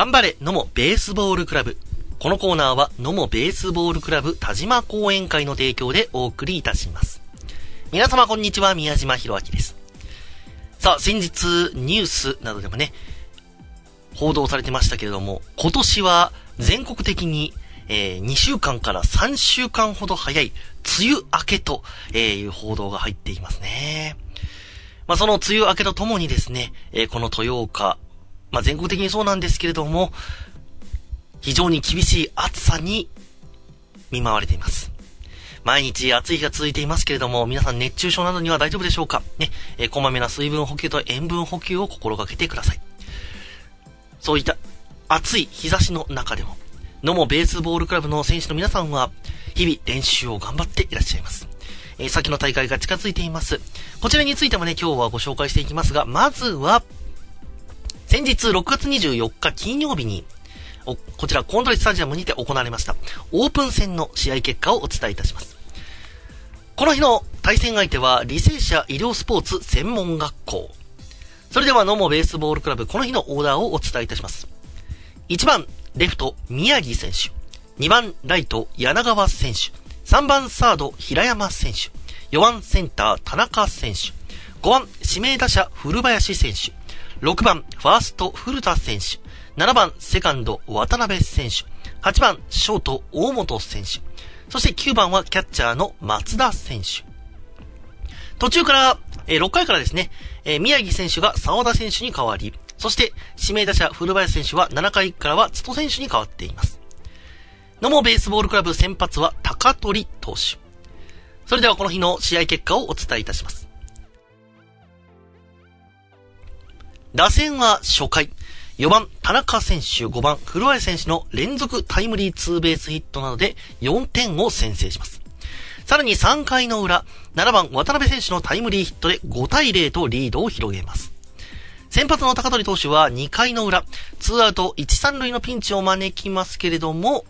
頑張れ野茂ベースボールクラブ。このコーナーは野茂ベースボールクラブ田島講演会の提供でお送りいたします。皆様こんにちは、宮島博明です。さあ、先日ニュースなどでもね、報道されてましたけれども、今年は全国的に、えー2週間から3週間ほど早い梅雨明けと、えいう報道が入っていますね。まあ、その梅雨明けとともにですね、えーこの豊岡、まあ、全国的にそうなんですけれども、非常に厳しい暑さに見舞われています。毎日暑い日が続いていますけれども、皆さん熱中症などには大丈夫でしょうか？ね、えーこまめな水分補給と塩分補給を心がけてください。そういった暑い日差しの中でも、野茂ベースボールクラブの選手の皆さんは、日々練習を頑張っていらっしゃいます。えー先の大会が近づいています。こちらについてもね、今日はご紹介していきますが、まずは、先日6月24日金曜日に、こちらコントリスタジアムにて行われました、オープン戦の試合結果をお伝えいたします。この日の対戦相手は、履正社医療スポーツ専門学校。それでは、野茂ベースボールクラブ、この日のオーダーをお伝えいたします。1番、レフト、宮城選手。2番、ライト、柳川選手。3番、サード、平山選手。4番、センター、田中選手。5番、指名打者、古林選手。6番、ファースト、古田選手。7番、セカンド、渡辺選手。8番、ショート、大本選手。そして9番はキャッチャーの松田選手。途中から、えー6回からですね、えー宮城選手が沢田選手に代わり、そして指名打者古林選手は7回からは津戸選手に変わっています。野茂ベースボールクラブ先発は高取投手。それではこの日の試合結果をお伝えいたします。打線は初回、4番田中選手、5番古林選手の連続タイムリーツーベースヒットなどで4点を先制します。さらに3回の裏、7番渡辺選手のタイムリーヒットで5対0とリードを広げます。先発の高取投手は2回の裏、2アウト1、3塁のピンチを招きますけれども、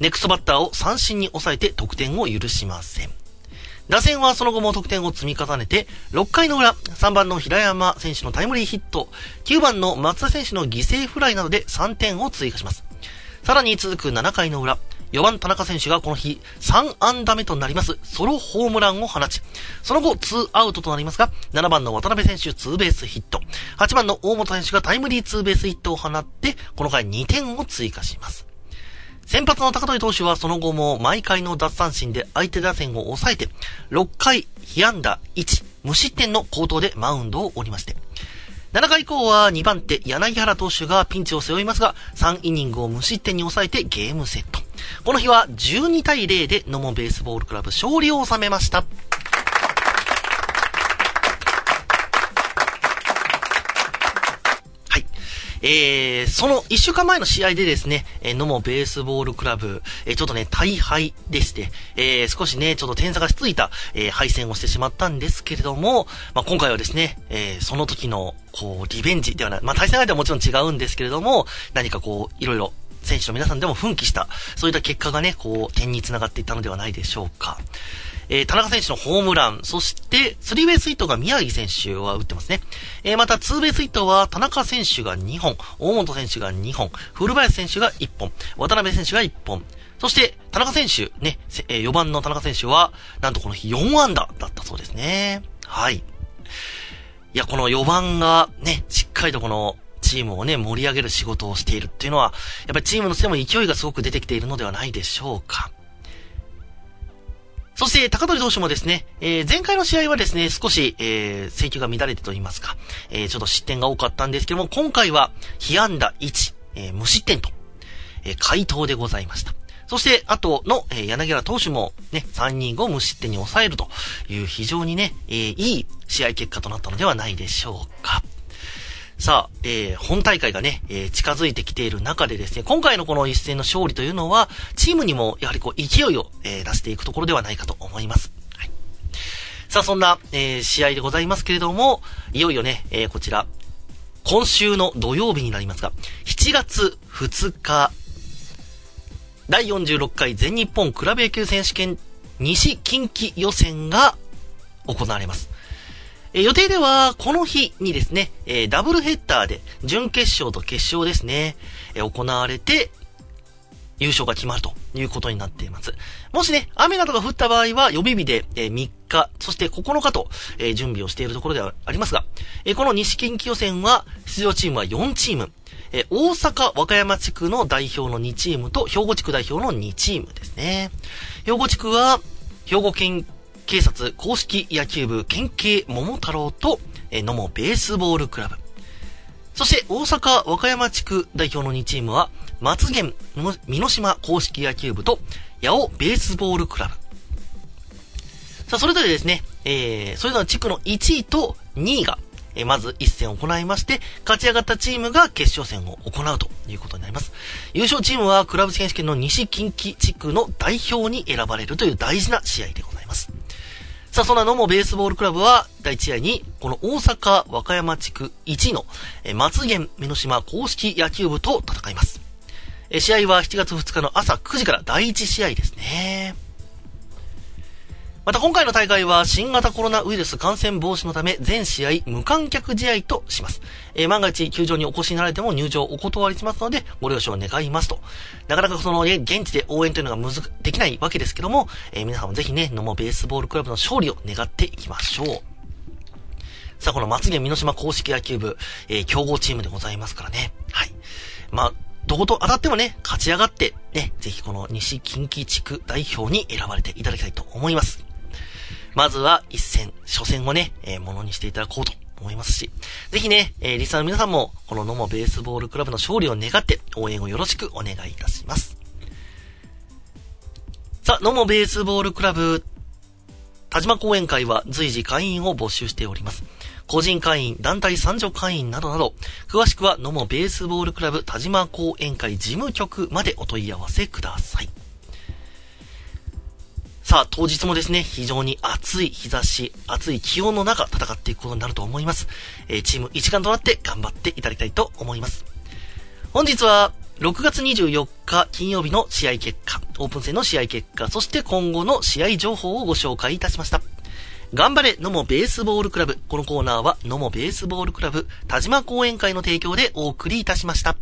ネクストバッターを三振に抑えて得点を許しません。打線はその後も得点を積み重ねて、6回の裏、3番の平山選手のタイムリーヒット、9番の松田選手の犠牲フライなどで3点を追加します。さらに続く7回の裏、4番田中選手がこの日3安打目となりますソロホームランを放ち、その後2アウトとなりますが、7番の渡辺選手ツーベースヒット、8番の大本選手がタイムリーツーベースヒットを放って、この回2点を追加します。先発の高取投手はその後も毎回の奪三振で相手打線を抑えて、6回被安打1、無失点の好投でマウンドを降りまして、7回以降は2番手柳原投手がピンチを背負いますが、3イニングを無失点に抑えてゲームセット。この日は12対0で野茂ベースボールクラブ勝利を収めました。はい。えー、その1週間前の試合でですね、えー野茂ベースボールクラブ、えーちょっとね、大敗でして、えー少しね、ちょっと点差がついた、えー敗戦をしてしまったんですけれども、まあ、今回はですね、えーその時の、こう、リベンジではない、まあ、対戦相手はもちろん違うんですけれども、何かこう、いろいろ、選手の皆さんでも奮起した、そういった結果がね、こう、点につながっていったのではないでしょうか。えー田中選手のホームラン、そして、スリーベースヒットが宮城選手は打ってますね。えーまた、ツーベースヒットは田中選手が2本、大本選手が2本、古林選手が1本、渡辺選手が1本、そして、田中選手、ね、え4番の田中選手は、なんとこの日4安打だったそうですね。はい。いや、この4番がね、しっかりとこのチームをね、盛り上げる仕事をしているっていうのは、やっぱりチームのしても勢いがすごく出てきているのではないでしょうか。そして、高取投手もですね、えー前回の試合はですね、少し、えー制球が乱れてと言いますか、えーちょっと失点が多かったんですけども、今回は、被安打1、えー無失点と、えー回答でございました。そして、あとの、えー柳原投手もね、3人を無失点に抑えるという非常にね、えーいい試合結果となったのではないでしょうか。さあ、えー本大会がね、えー近づいてきている中でですね、今回のこの一戦の勝利というのは、チームにもやはりこう勢いを、えー出していくところではないかと思います。はい。さあ、そんな、えー試合でございますけれども、いよいよね、えーこちら、今週の土曜日になりますが、7月2日、第46回全日本クラブ野球選手権西近畿予選が行われます。え予定では、この日にですね、えダブルヘッダーで、準決勝と決勝ですね、え行われて、優勝が決まるということになっています。もしね、雨などが降った場合は予備日で、えー3日、そして9日と、えー準備をしているところではありますが、えーこの西近畿予選は、出場チームは4チーム、え大阪和歌山地区の代表の2チームと、兵庫地区代表の2チームですね。兵庫地区は、兵庫県警察公式野球部県警桃太郎と、えー野茂ベースボールクラブ。そして、大阪和歌山地区代表の2チームは、松源美濃島公式野球部と、八尾ベースボールクラブ。さあ、それぞれですね、えー、それぞれの地区の1位と2位が、えーまず一戦を行いまして、勝ち上がったチームが決勝戦を行うということになります。優勝チームは、クラブ選手権の西近畿地区の代表に選ばれるという大事な試合でございます。さあ、そんなのもベースボールクラブは、第1試合に、この大阪和歌山地区1位の、え松源美濃島公式野球部と戦います。え試合は7月2日の朝9時から第1試合ですね。また今回の大会は新型コロナウイルス感染防止のため全試合無観客試合とします。えー万が一球場にお越しになられても入場お断りしますのでご了承願いますと。なかなかそのね、現地で応援というのがむず、できないわけですけども、えー皆さんもぜひね、野茂ベースボールクラブの勝利を願っていきましょう。さあ、この松源美濃島公式野球部、えー強豪チームでございますからね。はい。まあ、どこと当たってもね、勝ち上がって、ね、ぜひこの西近畿地区代表に選ばれていただきたいと思います。まずは一戦、初戦をね、えー、ものにしていただこうと思いますし、ぜひね、えーリスナーの皆さんも、この野茂ベースボールクラブの勝利を願って、応援をよろしくお願いいたします。さあ、野茂ベースボールクラブ、田島講演会は随時会員を募集しております。個人会員、団体参助会員などなど、詳しくは野茂ベースボールクラブ田島講演会事務局までお問い合わせください。さあ、当日もですね、非常に暑い日差し、暑い気温の中戦っていくことになると思います。えーチーム一丸となって頑張っていただきたいと思います。本日は、6月24日金曜日の試合結果、オープン戦の試合結果、そして今後の試合情報をご紹介いたしました。頑張れ、野茂ベースボールクラブ。このコーナーは、野茂ベースボールクラブ、田島講演会の提供でお送りいたしました。